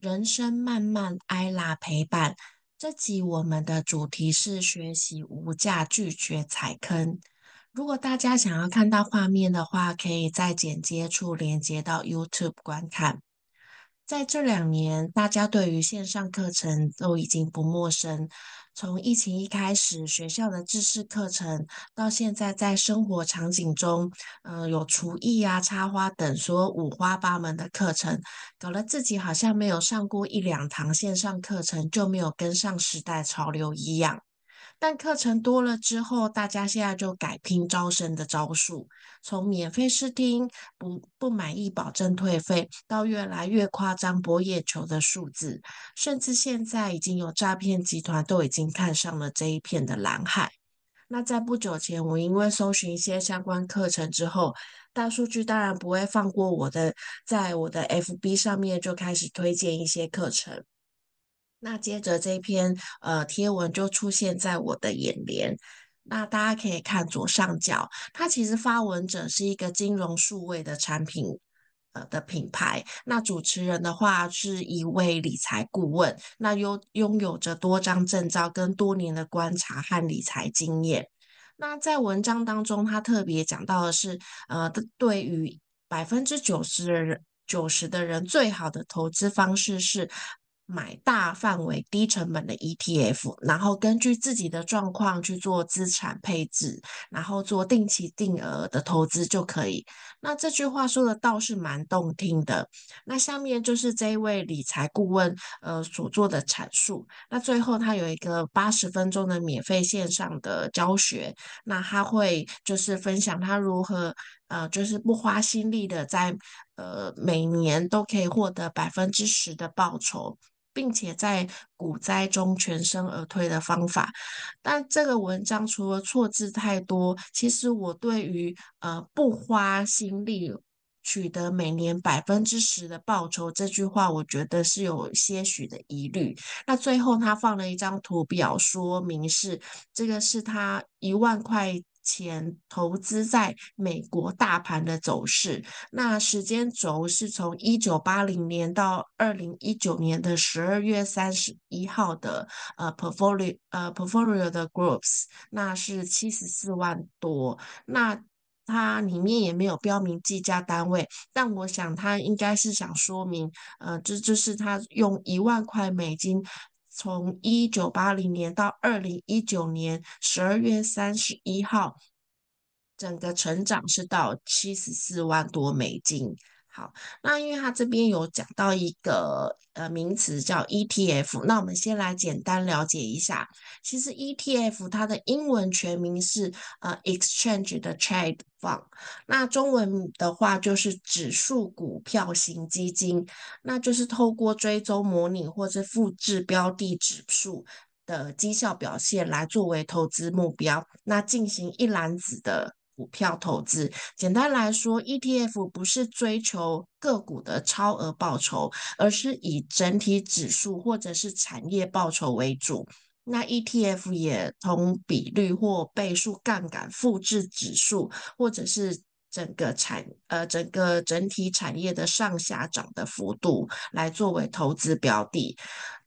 人生漫漫，艾拉陪伴。这集我们的主题是学习无价，拒绝踩坑。如果大家想要看到画面的话，可以在剪接处连接到 YouTube 观看。在这两年，大家对于线上课程都已经不陌生。从疫情一开始，学校的知识课程，到现在在生活场景中，呃，有厨艺啊、插花等，所有五花八门的课程，搞得自己好像没有上过一两堂线上课程，就没有跟上时代潮流一样。但课程多了之后，大家现在就改拼招生的招数，从免费试听、不不满意保证退费，到越来越夸张博眼球的数字，甚至现在已经有诈骗集团都已经看上了这一片的蓝海。那在不久前，我因为搜寻一些相关课程之后，大数据当然不会放过我的，在我的 FB 上面就开始推荐一些课程。那接着这篇呃贴文就出现在我的眼帘，那大家可以看左上角，它其实发文者是一个金融数位的产品呃的品牌，那主持人的话是一位理财顾问，那拥拥有着多张证照跟多年的观察和理财经验。那在文章当中，他特别讲到的是，呃，对于百分之九十的人，九十的人最好的投资方式是。买大范围、低成本的 ETF，然后根据自己的状况去做资产配置，然后做定期定额的投资就可以。那这句话说的倒是蛮动听的。那下面就是这一位理财顾问呃所做的阐述。那最后他有一个八十分钟的免费线上的教学，那他会就是分享他如何呃就是不花心力的在呃每年都可以获得百分之十的报酬。并且在股灾中全身而退的方法，但这个文章除了错字太多，其实我对于呃不花心力取得每年百分之十的报酬这句话，我觉得是有些许的疑虑。那最后他放了一张图表，说明是这个是他一万块。钱投资在美国大盘的走势，那时间轴是从一九八零年到二零一九年的十二月三十一号的呃 portfolio 呃 portfolio 的 groups，那是七十四万多，那它里面也没有标明计价单位，但我想它应该是想说明，呃，这就是他用一万块美金。从一九八零年到二零一九年十二月三十一号，整个成长是到七十四万多美金。好，那因为它这边有讲到一个呃名词叫 ETF，那我们先来简单了解一下。其实 ETF 它的英文全名是呃 Exchange 的 Trade Fund，那中文的话就是指数股票型基金，那就是透过追踪模拟或者复制标的指数的绩效表现来作为投资目标，那进行一篮子的。股票投资，简单来说，ETF 不是追求个股的超额报酬，而是以整体指数或者是产业报酬为主。那 ETF 也同比率或倍数杠杆复制指数，或者是整个产呃整个整体产业的上下涨的幅度来作为投资标的。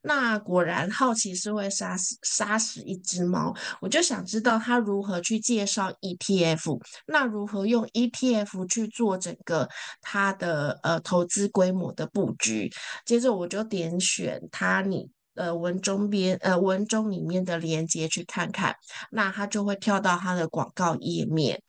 那果然好奇是会杀死杀死一只猫，我就想知道他如何去介绍 ETF，那如何用 ETF 去做整个它的呃投资规模的布局。接着我就点选它你呃文中边呃文中里面的连接去看看，那它就会跳到它的广告页面。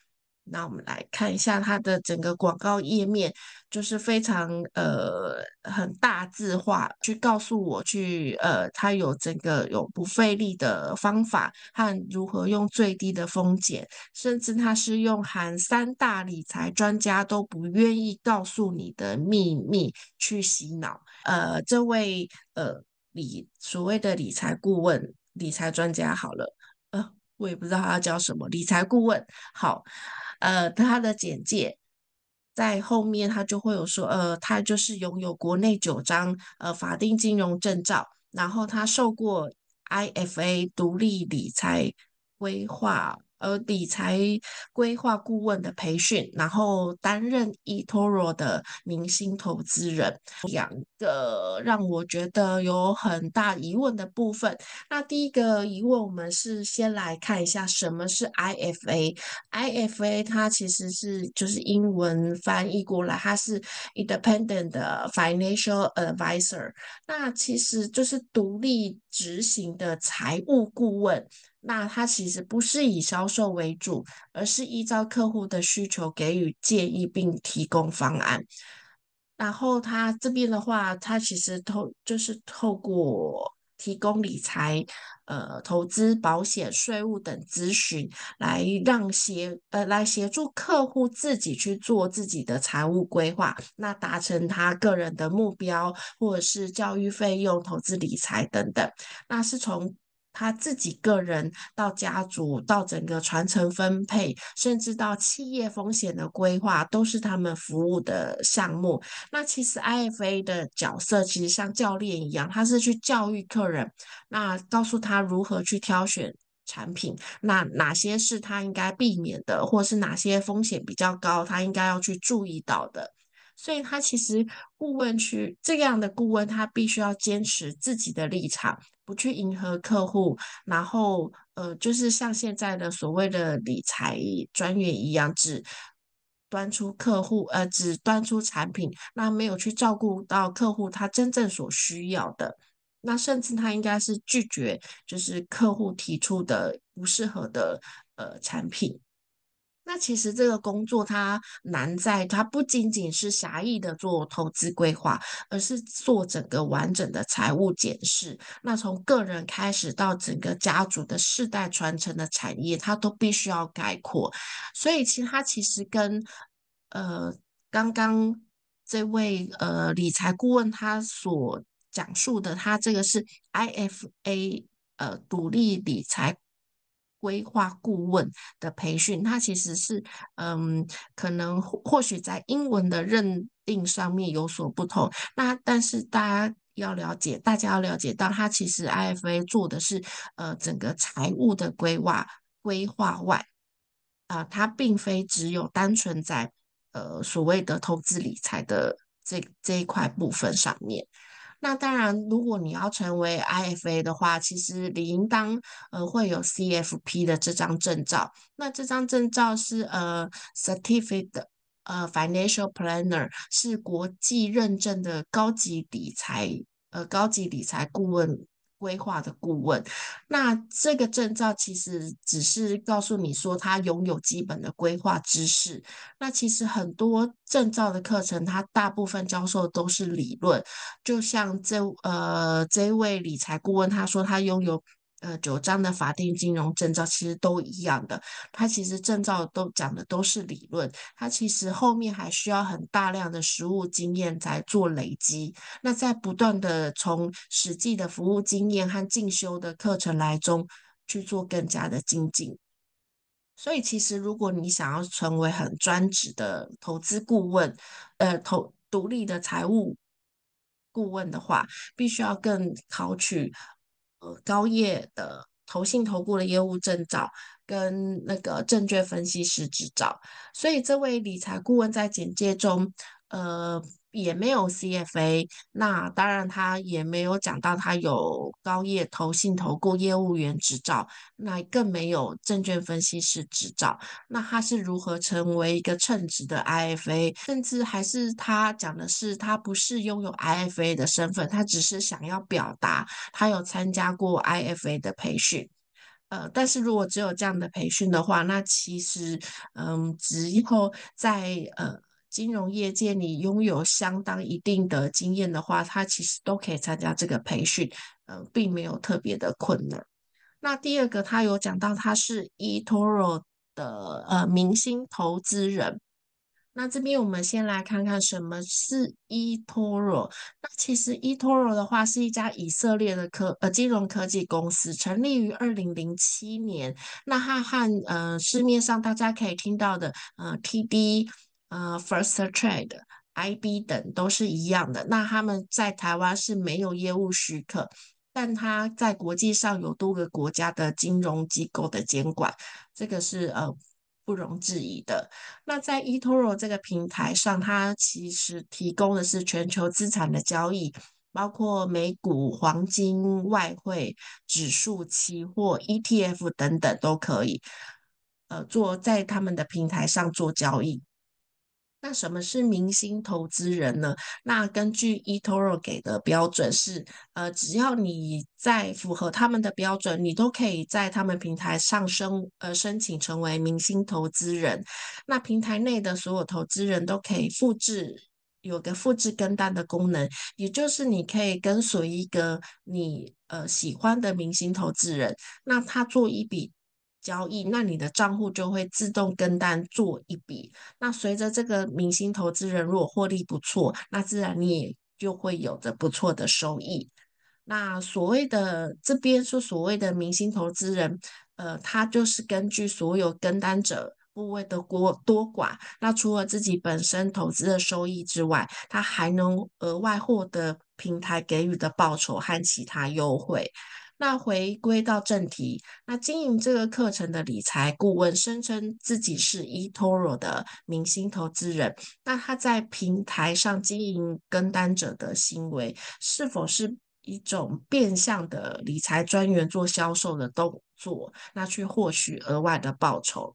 那我们来看一下它的整个广告页面，就是非常呃很大字化，去告诉我去呃它有整个有不费力的方法和如何用最低的风险，甚至它是用含三大理财专家都不愿意告诉你的秘密去洗脑。呃，这位呃理所谓的理财顾问、理财专家，好了，我也不知道他叫什么理财顾问，好。呃，他的简介在后面，他就会有说，呃，他就是拥有国内九张呃法定金融证照，然后他受过 IFA 独立理财规划呃理财规划顾问的培训，然后担任 eToro 的明星投资人。两个让我觉得有很大疑问的部分。那第一个疑问，我们是先来看一下什么是 IFA。IFA 它其实是就是英文翻译过来，它是 Independent Financial Advisor。那其实就是独立执行的财务顾问。那它其实不是以销售为主，而是依照客户的需求给予建议并提供方案。然后他这边的话，他其实透就是透过提供理财、呃投资、保险、税务等咨询，来让协呃来协助客户自己去做自己的财务规划，那达成他个人的目标，或者是教育费用、投资理财等等，那是从。他自己个人到家族到整个传承分配，甚至到企业风险的规划，都是他们服务的项目。那其实 IFA 的角色其实像教练一样，他是去教育客人，那告诉他如何去挑选产品，那哪些是他应该避免的，或是哪些风险比较高，他应该要去注意到的。所以，他其实顾问去这样的顾问，他必须要坚持自己的立场，不去迎合客户，然后呃，就是像现在的所谓的理财专员一样，只端出客户呃，只端出产品，那没有去照顾到客户他真正所需要的，那甚至他应该是拒绝，就是客户提出的不适合的呃产品。那其实这个工作它难在，它不仅仅是狭义的做投资规划，而是做整个完整的财务检视。那从个人开始到整个家族的世代传承的产业，它都必须要概括。所以其实它其实跟呃刚刚这位呃理财顾问他所讲述的，他这个是 IFA 呃独立理财。规划顾问的培训，它其实是嗯，可能或许在英文的认定上面有所不同。那但是大家要了解，大家要了解到，它其实 IFA 做的是呃整个财务的规划规划外啊，它并非只有单纯在呃所谓的投资理财的这这一块部分上面。那当然，如果你要成为 IFA 的话，其实理应当呃会有 CFP 的这张证照。那这张证照是呃 Certificate 呃 Financial Planner，是国际认证的高级理财呃高级理财顾问。规划的顾问，那这个证照其实只是告诉你说他拥有基本的规划知识。那其实很多证照的课程，它大部分教授都是理论。就像这呃这位理财顾问，他说他拥有。呃，九章的法定金融证照其实都一样的，它其实证照都讲的都是理论，它其实后面还需要很大量的实务经验在做累积。那在不断的从实际的服务经验和进修的课程来中去做更加的精进。所以，其实如果你想要成为很专职的投资顾问，呃，投独立的财务顾问的话，必须要更考取。呃，高业的投信投顾的业务证照跟那个证券分析师执照，所以这位理财顾问在简介中，呃。也没有 CFA，那当然他也没有讲到他有高业投信投顾业务员执照，那更没有证券分析师执照。那他是如何成为一个称职的 IFA？甚至还是他讲的是他不是拥有 IFA 的身份，他只是想要表达他有参加过 IFA 的培训。呃，但是如果只有这样的培训的话，那其实嗯，只要在呃。金融业界，你拥有相当一定的经验的话，他其实都可以参加这个培训，呃，并没有特别的困难。那第二个，他有讲到他是 eToro 的呃明星投资人。那这边我们先来看看什么是 eToro。那其实 eToro 的话是一家以色列的科呃金融科技公司，成立于二零零七年。那它和呃市面上大家可以听到的呃 TD。呃，First Trade、IB 等都是一样的。那他们在台湾是没有业务许可，但他在国际上有多个国家的金融机构的监管，这个是呃不容置疑的。那在 eToro 这个平台上，它其实提供的是全球资产的交易，包括美股、黄金、外汇、指数、期货、ETF 等等都可以，呃，做在他们的平台上做交易。那什么是明星投资人呢？那根据 eToro 给的标准是，呃，只要你在符合他们的标准，你都可以在他们平台上申呃申请成为明星投资人。那平台内的所有投资人都可以复制，有个复制跟单的功能，也就是你可以跟随一个你呃喜欢的明星投资人，那他做一笔。交易，那你的账户就会自动跟单做一笔。那随着这个明星投资人如果获利不错，那自然你也就会有着不错的收益。那所谓的这边说所谓的明星投资人，呃，他就是根据所有跟单者部位的多多寡，那除了自己本身投资的收益之外，他还能额外获得平台给予的报酬和其他优惠。那回归到正题，那经营这个课程的理财顾问声称自己是 eToro 的明星投资人，那他在平台上经营跟单者的行为，是否是一种变相的理财专员做销售的动作？那去获取额外的报酬？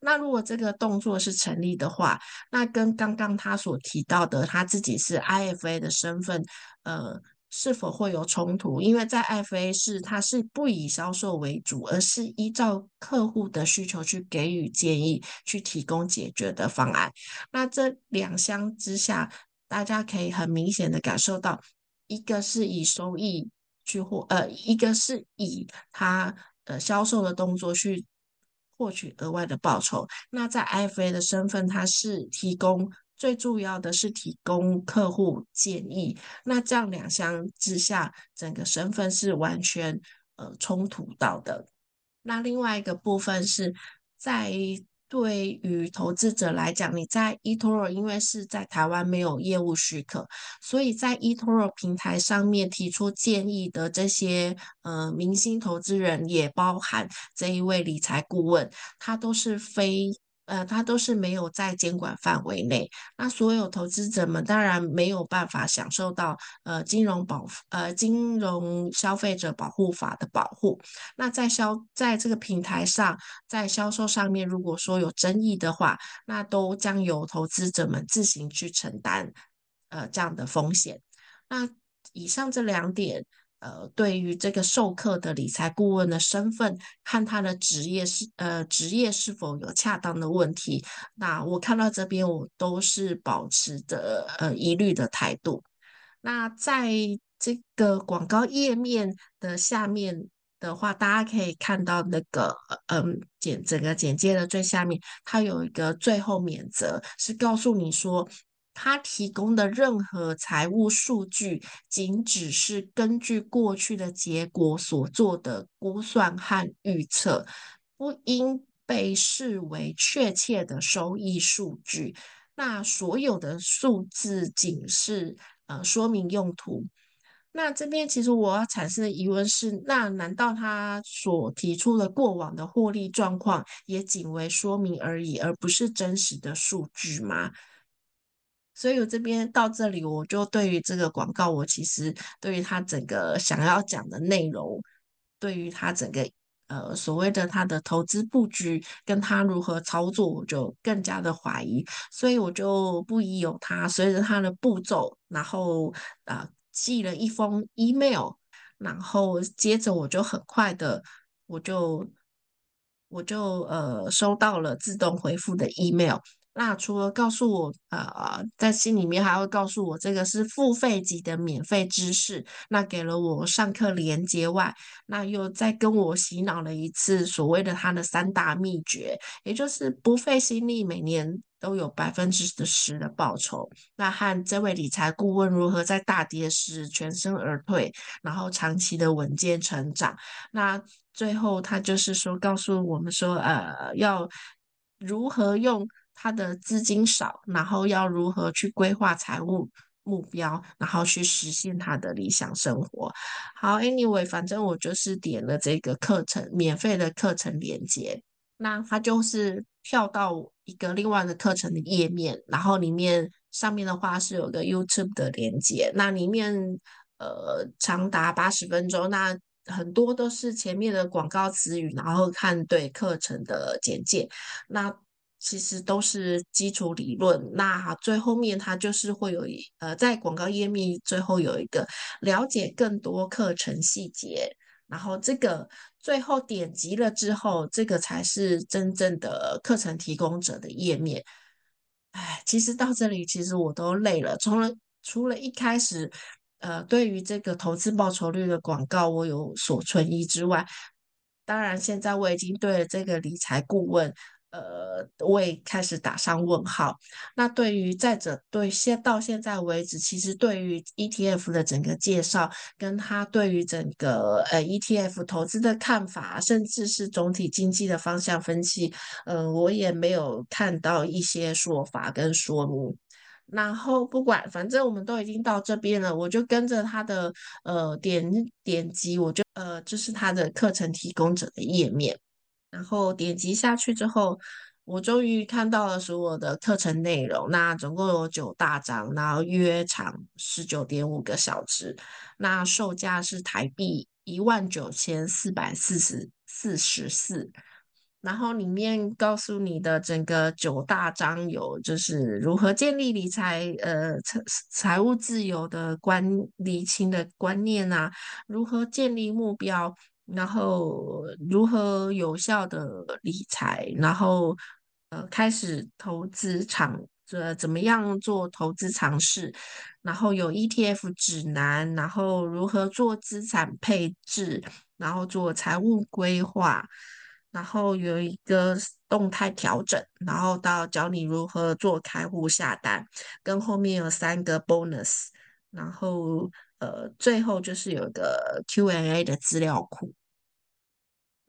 那如果这个动作是成立的话，那跟刚刚他所提到的他自己是 IFA 的身份，呃。是否会有冲突？因为在 FA 是它是不以销售为主，而是依照客户的需求去给予建议，去提供解决的方案。那这两相之下，大家可以很明显的感受到，一个是以收益去获，呃，一个是以他呃销售的动作去获取额外的报酬。那在 FA 的身份，它是提供。最重要的是提供客户建议，那这样两相之下，整个身份是完全呃冲突到的。那另外一个部分是在对于投资者来讲，你在 eToro 因为是在台湾没有业务许可，所以在 eToro 平台上面提出建议的这些呃明星投资人，也包含这一位理财顾问，他都是非。呃，它都是没有在监管范围内，那所有投资者们当然没有办法享受到呃金融保呃金融消费者保护法的保护。那在销在这个平台上，在销售上面，如果说有争议的话，那都将由投资者们自行去承担呃这样的风险。那以上这两点。呃，对于这个授课的理财顾问的身份，看他的职业是呃职业是否有恰当的问题，那我看到这边我都是保持着呃疑虑的态度。那在这个广告页面的下面的话，大家可以看到那个嗯简整个简介的最下面，它有一个最后免责，是告诉你说。他提供的任何财务数据，仅只是根据过去的结果所做的估算和预测，不应被视为确切的收益数据。那所有的数字仅是呃说明用途。那这边其实我要产生的疑问是：那难道他所提出的过往的获利状况也仅为说明而已，而不是真实的数据吗？所以我这边到这里，我就对于这个广告，我其实对于他整个想要讲的内容，对于他整个呃所谓的他的投资布局跟他如何操作，我就更加的怀疑。所以我就不疑有他，随着他的步骤，然后啊寄了一封 email，然后接着我就很快的，我就我就呃收到了自动回复的 email。那除了告诉我，呃，在心里面还会告诉我这个是付费级的免费知识，那给了我上课连接外，那又再跟我洗脑了一次所谓的他的三大秘诀，也就是不费心力，每年都有百分之十的报酬。那和这位理财顾问如何在大跌时全身而退，然后长期的稳健成长。那最后他就是说告诉我们说，呃，要如何用。他的资金少，然后要如何去规划财务目标，然后去实现他的理想生活。好，Anyway，反正我就是点了这个课程免费的课程链接，那它就是跳到一个另外的课程的页面，然后里面上面的话是有个 YouTube 的连接，那里面呃长达八十分钟，那很多都是前面的广告词语，然后看对课程的简介，那。其实都是基础理论，那最后面它就是会有一呃，在广告页面最后有一个了解更多课程细节，然后这个最后点击了之后，这个才是真正的课程提供者的页面。哎，其实到这里其实我都累了，除了除了一开始呃对于这个投资报酬率的广告我有所存疑之外，当然现在我已经对这个理财顾问。呃，我也开始打上问号。那对于再者，对现到现在为止，其实对于 ETF 的整个介绍，跟他对于整个呃 ETF 投资的看法，甚至是总体经济的方向分析，呃，我也没有看到一些说法跟说明。然后不管，反正我们都已经到这边了，我就跟着他的呃点点击，我就呃这是他的课程提供者的页面。然后点击下去之后，我终于看到了所有的课程内容。那总共有九大章，然后约长十九点五个小时。那售价是台币一万九千四百四十四十四。然后里面告诉你的整个九大章有，就是如何建立理财，呃财财务自由的观理清的观念啊，如何建立目标。然后如何有效的理财，然后呃开始投资尝，呃怎么样做投资尝试，然后有 ETF 指南，然后如何做资产配置，然后做财务规划，然后有一个动态调整，然后到教你如何做开户下单，跟后面有三个 bonus，然后呃最后就是有一个 Q&A 的资料库。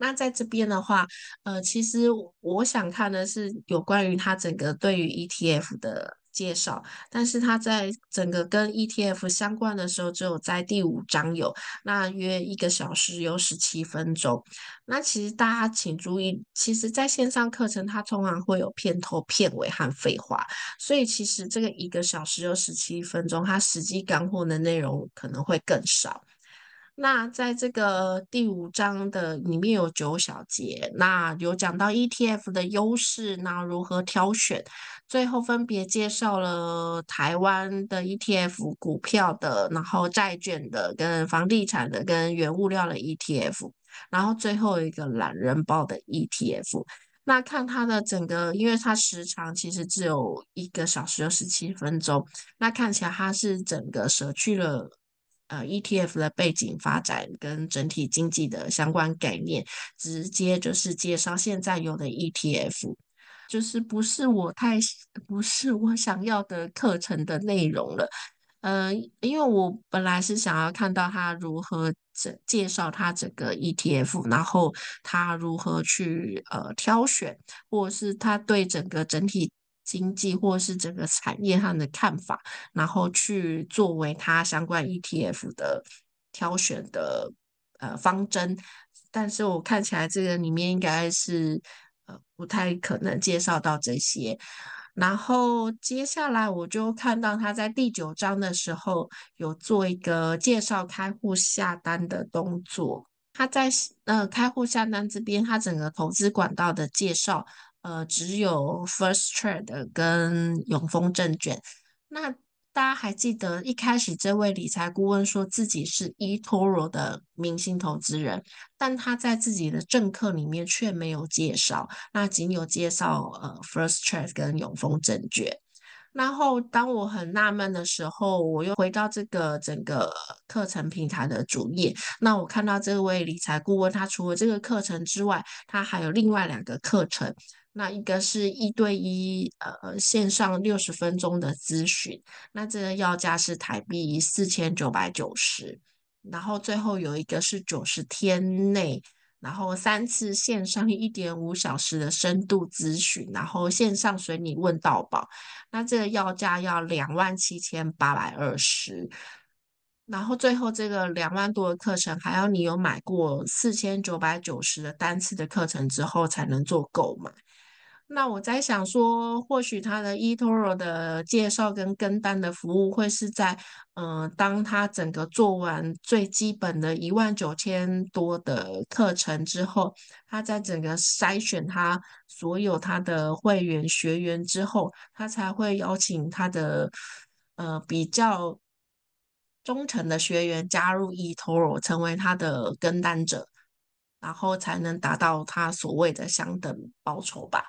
那在这边的话，呃，其实我想看的是有关于它整个对于 ETF 的介绍，但是它在整个跟 ETF 相关的时候，只有在第五章有，那约一个小时有十七分钟。那其实大家请注意，其实在线上课程它通常会有片头、片尾和废话，所以其实这个一个小时有十七分钟，它实际干货的内容可能会更少。那在这个第五章的里面有九小节，那有讲到 ETF 的优势，那如何挑选，最后分别介绍了台湾的 ETF 股票的，然后债券的，跟房地产的，跟原物料的 ETF，然后最后一个懒人包的 ETF。那看它的整个，因为它时长其实只有一个小时有十七分钟，那看起来它是整个舍去了。呃，ETF 的背景发展跟整体经济的相关概念，直接就是介绍现在有的 ETF，就是不是我太不是我想要的课程的内容了。呃，因为我本来是想要看到他如何整介绍他整个 ETF，然后他如何去呃挑选，或者是他对整个整体。经济或是整个产业上的看法，然后去作为它相关 ETF 的挑选的呃方针，但是我看起来这个里面应该是呃不太可能介绍到这些。然后接下来我就看到他在第九章的时候有做一个介绍开户下单的动作，他在呃开户下单这边，他整个投资管道的介绍。呃，只有 First Trade 跟永丰证券。那大家还记得一开始这位理财顾问说自己是 eToro 的明星投资人，但他在自己的政课里面却没有介绍，那仅有介绍呃 First Trade 跟永丰证券。然后当我很纳闷的时候，我又回到这个整个课程平台的主页，那我看到这位理财顾问，他除了这个课程之外，他还有另外两个课程。那一个是一对一，呃，线上六十分钟的咨询，那这个要价是台币四千九百九十，然后最后有一个是九十天内然后三次线上一点五小时的深度咨询，然后线上随你问到宝。那这个要价要两万七千八百二十。然后最后这个两万多的课程，还要你有买过四千九百九十的单次的课程之后才能做购买。那我在想说，或许他的 eToro 的介绍跟跟单的服务会是在，嗯，当他整个做完最基本的一万九千多的课程之后，他在整个筛选他所有他的会员学员之后，他才会邀请他的，呃，比较。忠诚的学员加入 eToro 成为他的跟单者，然后才能达到他所谓的相等报酬吧。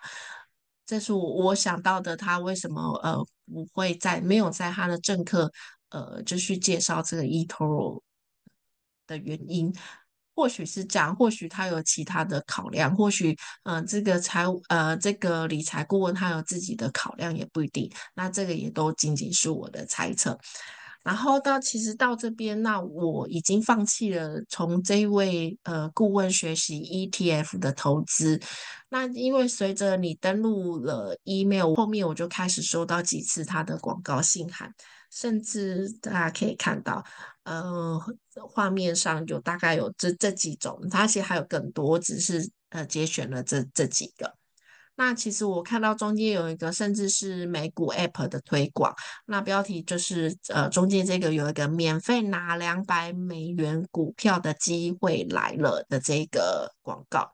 这是我我想到的，他为什么呃不会在没有在他的政客呃就去介绍这个 eToro 的原因。或许是这样，或许他有其他的考量，或许嗯这个财务呃这个理财顾问他有自己的考量也不一定。那这个也都仅仅是我的猜测。然后到其实到这边，那我已经放弃了从这位呃顾问学习 ETF 的投资。那因为随着你登录了 email 后面，我就开始收到几次他的广告信函，甚至大家可以看到，呃，画面上有大概有这这几种，它其实还有更多，只是呃节选了这这几个。那其实我看到中间有一个，甚至是美股 App 的推广。那标题就是呃，中间这个有一个免费拿两百美元股票的机会来了的这个广告。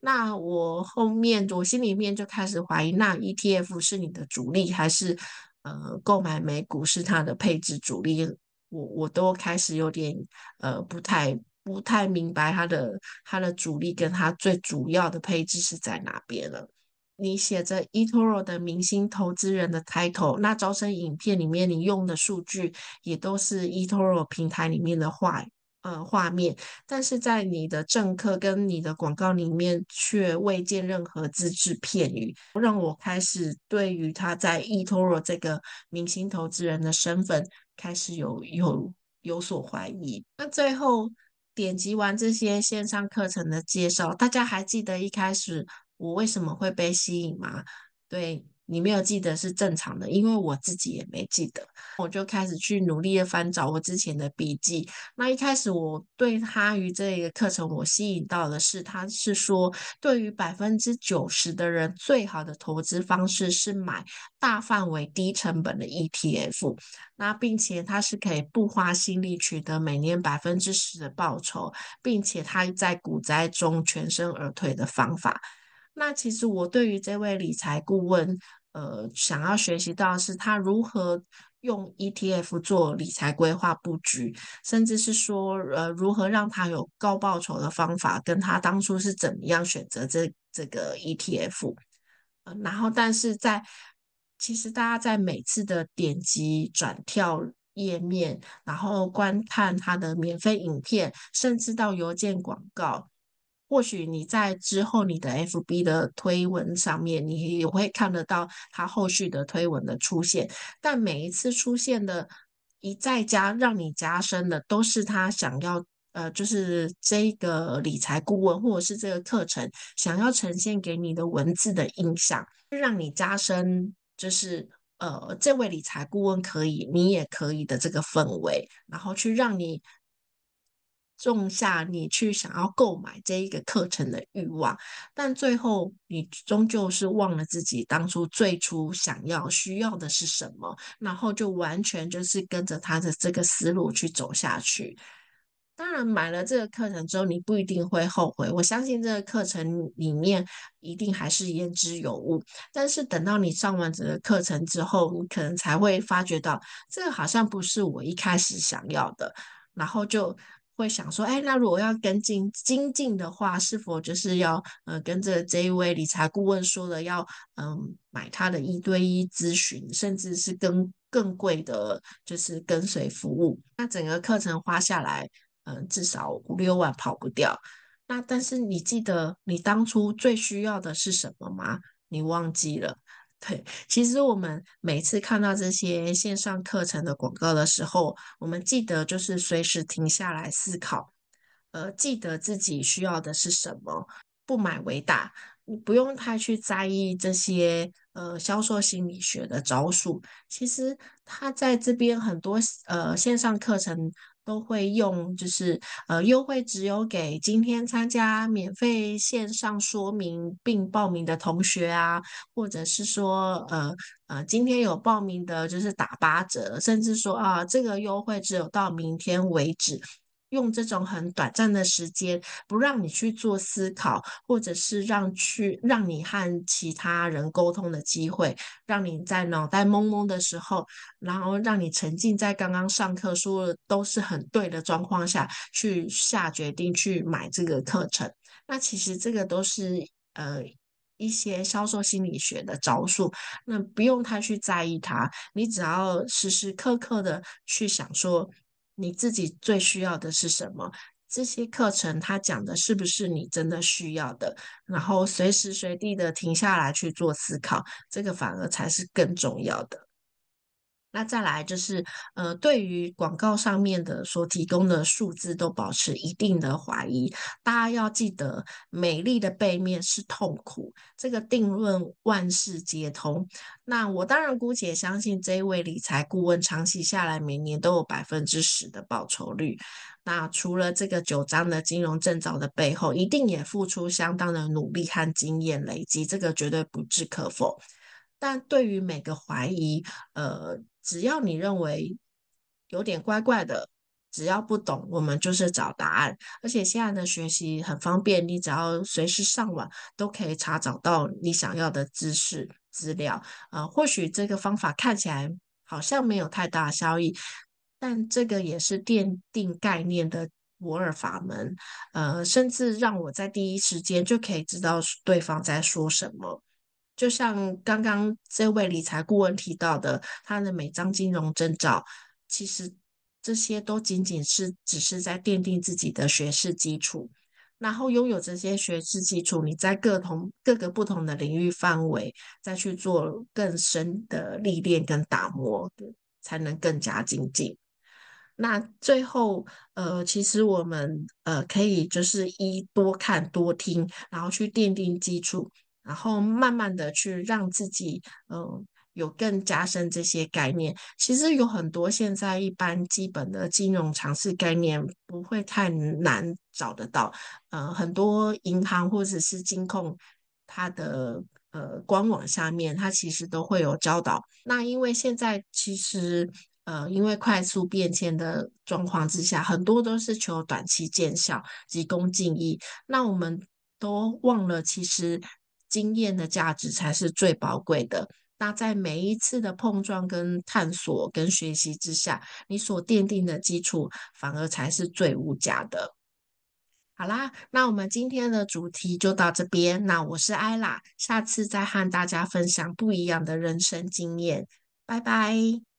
那我后面我心里面就开始怀疑，那 ETF 是你的主力，还是呃购买美股是它的配置主力？我我都开始有点呃不太不太明白它的它的主力跟它最主要的配置是在哪边了。你写着 eToro 的明星投资人的 title，那招生影片里面你用的数据也都是 eToro 平台里面的画呃画面，但是在你的政客跟你的广告里面却未见任何只字片语，让我开始对于他在 eToro 这个明星投资人的身份开始有有有所怀疑。那最后点击完这些线上课程的介绍，大家还记得一开始？我为什么会被吸引吗？对你没有记得是正常的，因为我自己也没记得。我就开始去努力的翻找我之前的笔记。那一开始我对他于这个课程，我吸引到的是，他是说对于百分之九十的人，最好的投资方式是买大范围低成本的 ETF。那并且他是可以不花心力取得每年百分之十的报酬，并且他在股灾中全身而退的方法。那其实我对于这位理财顾问，呃，想要学习到是他如何用 ETF 做理财规划布局，甚至是说，呃，如何让他有高报酬的方法，跟他当初是怎么样选择这这个 ETF。呃，然后，但是在其实大家在每次的点击转跳页面，然后观看他的免费影片，甚至到邮件广告。或许你在之后你的 FB 的推文上面，你也会看得到他后续的推文的出现。但每一次出现的一再加让你加深的，都是他想要呃，就是这个理财顾问或者是这个课程想要呈现给你的文字的印象，让你加深就是呃，这位理财顾问可以，你也可以的这个氛围，然后去让你。种下你去想要购买这一个课程的欲望，但最后你终究是忘了自己当初最初想要需要的是什么，然后就完全就是跟着他的这个思路去走下去。当然，买了这个课程之后，你不一定会后悔。我相信这个课程里面一定还是言之有物。但是等到你上完这个课程之后，你可能才会发觉到，这个好像不是我一开始想要的，然后就。会想说，哎，那如果要跟进精进的话，是否就是要呃跟着这一位理财顾问说的，要嗯买他的一对一咨询，甚至是更更贵的，就是跟随服务。那整个课程花下来，嗯，至少五六万跑不掉。那但是你记得你当初最需要的是什么吗？你忘记了。对，其实我们每次看到这些线上课程的广告的时候，我们记得就是随时停下来思考，呃，记得自己需要的是什么，不买为大。你不用太去在意这些呃销售心理学的招数。其实他在这边很多呃线上课程都会用，就是呃优惠只有给今天参加免费线上说明并报名的同学啊，或者是说呃呃今天有报名的就是打八折，甚至说啊这个优惠只有到明天为止。用这种很短暂的时间，不让你去做思考，或者是让去让你和其他人沟通的机会，让你在脑袋懵懵的时候，然后让你沉浸在刚刚上课说的都是很对的状况下去下决定去买这个课程。那其实这个都是呃一些销售心理学的招数，那不用太去在意它，你只要时时刻刻的去想说。你自己最需要的是什么？这些课程它讲的是不是你真的需要的？然后随时随地的停下来去做思考，这个反而才是更重要的。那再来就是，呃，对于广告上面的所提供的数字都保持一定的怀疑。大家要记得，美丽的背面是痛苦，这个定论万事皆通。那我当然姑且相信，这位理财顾问长期下来每年都有百分之十的报酬率。那除了这个九章的金融证照的背后，一定也付出相当的努力和经验累积，这个绝对不置可否。但对于每个怀疑，呃，只要你认为有点怪怪的，只要不懂，我们就是找答案。而且现在的学习很方便，你只要随时上网都可以查找到你想要的知识资料。呃，或许这个方法看起来好像没有太大效益，但这个也是奠定概念的摩尔法门。呃，甚至让我在第一时间就可以知道对方在说什么。就像刚刚这位理财顾问提到的，他的每张金融证照，其实这些都仅仅是只是在奠定自己的学识基础。然后拥有这些学识基础，你在各同各个不同的领域范围，再去做更深的历练跟打磨，才能更加精进。那最后，呃，其实我们呃可以就是一多看多听，然后去奠定基础。然后慢慢的去让自己，嗯，有更加深这些概念。其实有很多现在一般基本的金融常识概念不会太难找得到。呃，很多银行或者是金控，它的呃官网下面，它其实都会有教导。那因为现在其实，呃，因为快速变迁的状况之下，很多都是求短期见效、急功近利。那我们都忘了，其实。经验的价值才是最宝贵的。那在每一次的碰撞、跟探索、跟学习之下，你所奠定的基础反而才是最无价的。好啦，那我们今天的主题就到这边。那我是艾拉，下次再和大家分享不一样的人生经验。拜拜。